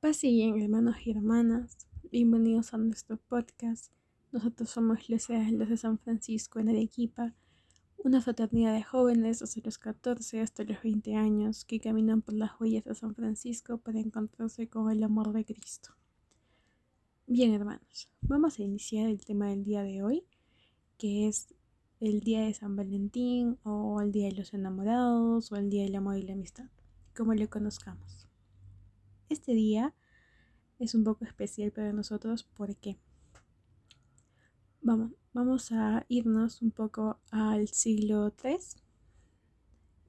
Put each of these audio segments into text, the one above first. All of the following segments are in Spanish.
Paz bien, hermanos y hermanas. Bienvenidos a nuestro podcast. Nosotros somos los de San Francisco en Arequipa, una fraternidad de jóvenes desde los 14 hasta los 20 años que caminan por las huellas de San Francisco para encontrarse con el amor de Cristo. Bien, hermanos, vamos a iniciar el tema del día de hoy, que es el día de San Valentín o el día de los enamorados o el día del amor y la amistad, como lo conozcamos. Este día es un poco especial para nosotros porque vamos, vamos a irnos un poco al siglo III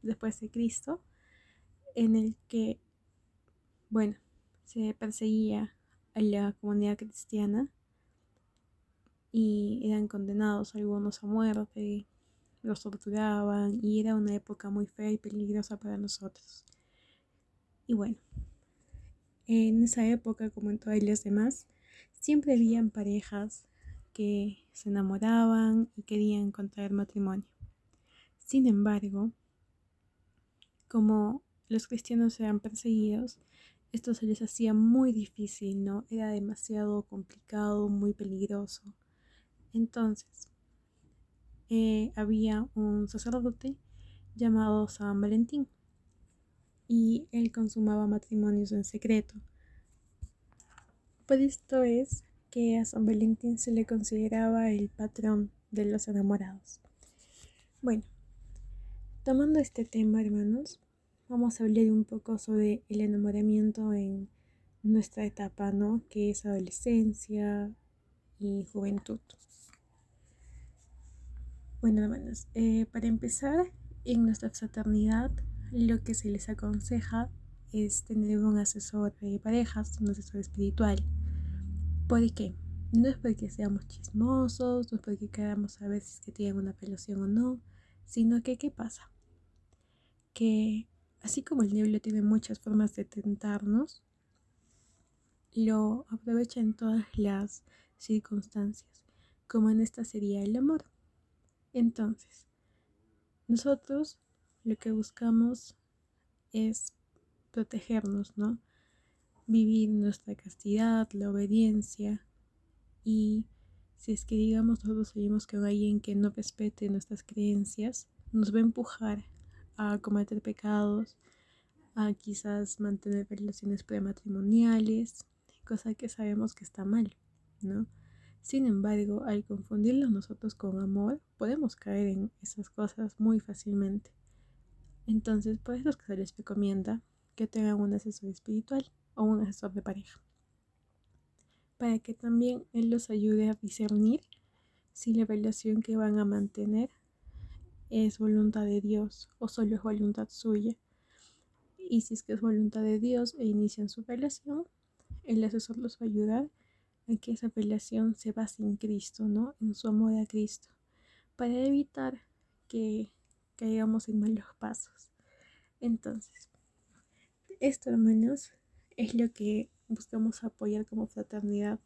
después de Cristo, en el que, bueno, se perseguía a la comunidad cristiana y eran condenados algunos a muerte, los torturaban y era una época muy fea y peligrosa para nosotros. Y bueno, en esa época, como en todas las demás, siempre habían parejas que se enamoraban y querían contraer matrimonio. Sin embargo, como los cristianos eran perseguidos, esto se les hacía muy difícil, ¿no? Era demasiado complicado, muy peligroso. Entonces, eh, había un sacerdote llamado San Valentín y él consumaba matrimonios en secreto. Por esto es que a San Valentín se le consideraba el patrón de los enamorados. Bueno, tomando este tema, hermanos, vamos a hablar un poco sobre el enamoramiento en nuestra etapa, ¿no? Que es adolescencia y juventud. Bueno, hermanos, eh, para empezar, en nuestra fraternidad lo que se les aconseja es tener un asesor de parejas, un asesor espiritual. ¿Por qué? No es porque seamos chismosos, no es porque queramos saber si es que tienen una relación o no, sino que ¿qué pasa? Que así como el diablo tiene muchas formas de tentarnos, lo aprovecha en todas las circunstancias, como en esta sería el amor. Entonces, nosotros lo que buscamos es protegernos, ¿no? Vivir nuestra castidad, la obediencia y si es que digamos nosotros seguimos con alguien que no respete nuestras creencias, nos va a empujar a cometer pecados, a quizás mantener relaciones prematrimoniales, cosa que sabemos que está mal, ¿no? Sin embargo, al confundirlos nosotros con amor, podemos caer en esas cosas muy fácilmente. Entonces, por eso es que se les recomienda que tengan un asesor espiritual o un asesor de pareja, para que también él los ayude a discernir si la relación que van a mantener es voluntad de Dios o solo es voluntad suya. Y si es que es voluntad de Dios e inician su relación, el asesor los va a ayudar a que esa relación se base en Cristo, ¿no? En su amor a Cristo, para evitar que caigamos en malos pasos. Entonces, esto al menos es lo que buscamos apoyar como fraternidad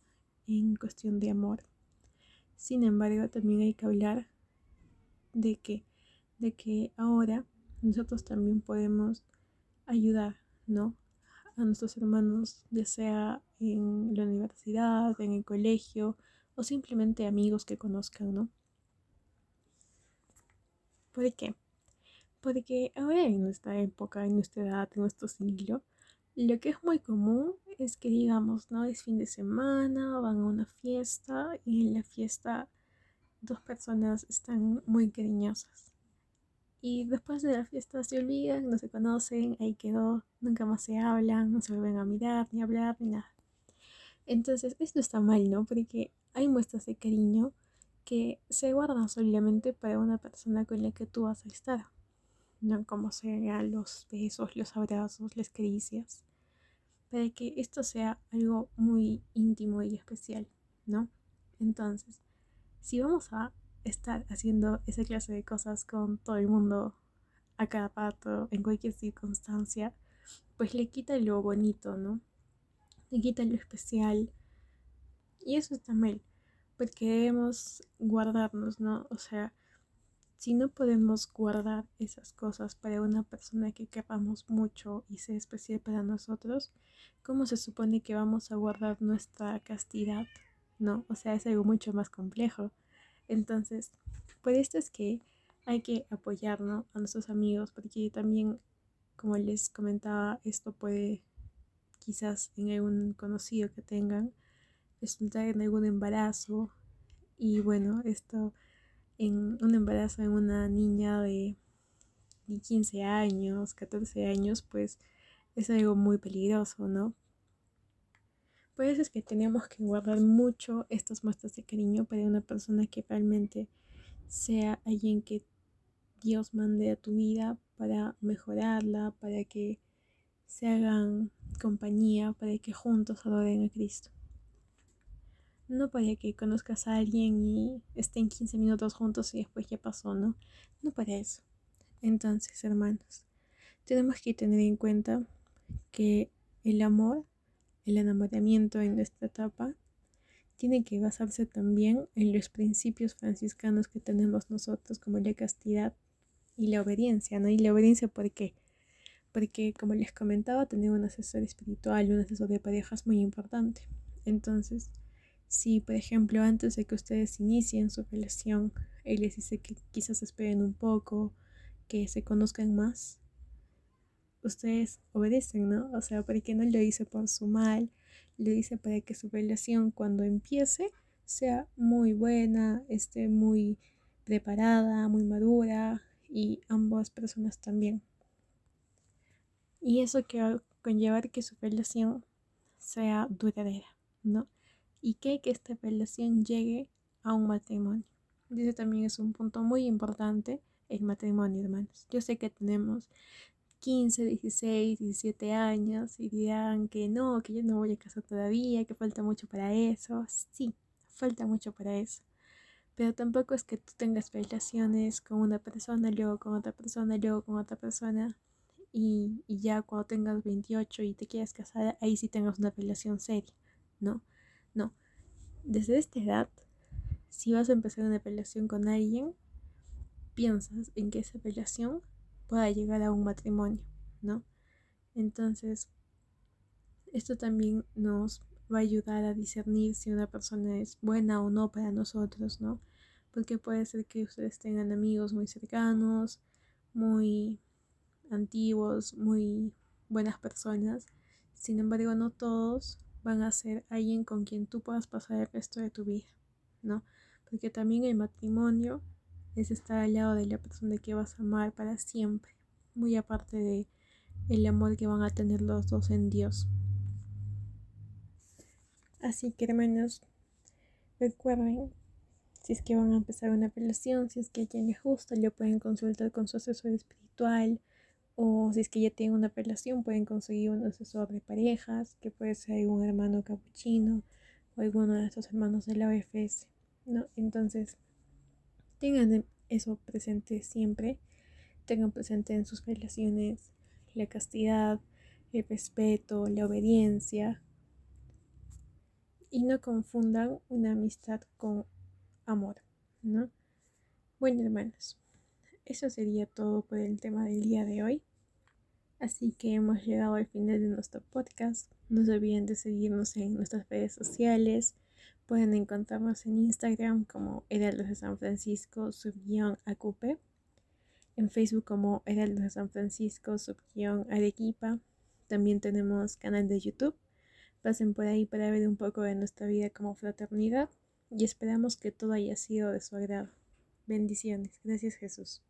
en cuestión de amor. Sin embargo, también hay que hablar de que, de que ahora nosotros también podemos ayudar, ¿no? A nuestros hermanos, ya sea en la universidad, en el colegio o simplemente amigos que conozcan, ¿no? ¿Por qué? Porque ahora en nuestra época, en nuestra edad, en nuestro siglo, lo que es muy común es que digamos, ¿no? Es fin de semana, van a una fiesta y en la fiesta dos personas están muy cariñosas. Y después de la fiesta se olvidan, no se conocen, ahí quedó, nunca más se hablan, no se vuelven a mirar, ni hablar, ni nada. Entonces, esto está mal, ¿no? Porque hay muestras de cariño que se guardan solamente para una persona con la que tú vas a estar no como sean los besos, los abrazos, las caricias, para que esto sea algo muy íntimo y especial, ¿no? Entonces, si vamos a estar haciendo esa clase de cosas con todo el mundo a cada pato, en cualquier circunstancia, pues le quita lo bonito, ¿no? Le quita lo especial. Y eso está mal, porque debemos guardarnos, ¿no? O sea, si no podemos guardar esas cosas para una persona que queramos mucho y sea especial para nosotros, ¿cómo se supone que vamos a guardar nuestra castidad? No, o sea, es algo mucho más complejo. Entonces, por esto es que hay que apoyarnos a nuestros amigos, porque también, como les comentaba, esto puede quizás en algún conocido que tengan resultar en algún embarazo. Y bueno, esto en un embarazo en una niña de, 15 años, 14 años, pues es algo muy peligroso, ¿no? Por eso es que tenemos que guardar mucho estas muestras de cariño para una persona que realmente sea alguien que Dios mande a tu vida para mejorarla, para que se hagan compañía, para que juntos adoren a Cristo. No para que conozcas a alguien y estén 15 minutos juntos y después ya pasó, ¿no? No para eso. Entonces, hermanos, tenemos que tener en cuenta que el amor, el enamoramiento en nuestra etapa, tiene que basarse también en los principios franciscanos que tenemos nosotros, como la castidad y la obediencia, ¿no? Y la obediencia, ¿por qué? Porque, como les comentaba, tener un asesor espiritual, un asesor de pareja es muy importante. Entonces, si, por ejemplo, antes de que ustedes inicien su relación, él les dice que quizás esperen un poco, que se conozcan más, ustedes obedecen, ¿no? O sea, porque no lo dice por su mal, lo dice para que su relación cuando empiece sea muy buena, esté muy preparada, muy madura y ambas personas también. Y eso que va a conllevar que su relación sea duradera, ¿no? Y que, que esta relación llegue a un matrimonio. Dice también es un punto muy importante el matrimonio, hermanos. Yo sé que tenemos 15, 16, 17 años y dirán que no, que yo no voy a casar todavía, que falta mucho para eso. Sí, falta mucho para eso. Pero tampoco es que tú tengas relaciones con una persona, luego con otra persona, luego con otra persona. Y, y ya cuando tengas 28 y te quieras casar, ahí sí tengas una relación seria. No. Desde esta edad, si vas a empezar una relación con alguien, piensas en que esa relación pueda llegar a un matrimonio, ¿no? Entonces, esto también nos va a ayudar a discernir si una persona es buena o no para nosotros, ¿no? Porque puede ser que ustedes tengan amigos muy cercanos, muy antiguos, muy buenas personas. Sin embargo, no todos van a ser alguien con quien tú puedas pasar el resto de tu vida, ¿no? Porque también el matrimonio es estar al lado de la persona que vas a amar para siempre, muy aparte de el amor que van a tener los dos en Dios. Así que hermanos, recuerden, si es que van a empezar una relación, si es que a quien les gusta, lo pueden consultar con su asesor espiritual, o si es que ya tienen una relación, pueden conseguir un asesor de parejas, que puede ser un hermano capuchino o alguno de estos hermanos de la OFS. ¿no? Entonces, tengan eso presente siempre. Tengan presente en sus relaciones la castidad, el respeto, la obediencia. Y no confundan una amistad con amor, ¿no? Bueno, hermanos, eso sería todo por el tema del día de hoy. Así que hemos llegado al final de nuestro podcast. No se olviden de seguirnos en nuestras redes sociales. Pueden encontrarnos en Instagram como Heraldos de San Francisco, subguión AQP. En Facebook como Heraldos de San Francisco, subguión Arequipa. También tenemos canal de YouTube. Pasen por ahí para ver un poco de nuestra vida como fraternidad y esperamos que todo haya sido de su agrado. Bendiciones. Gracias Jesús.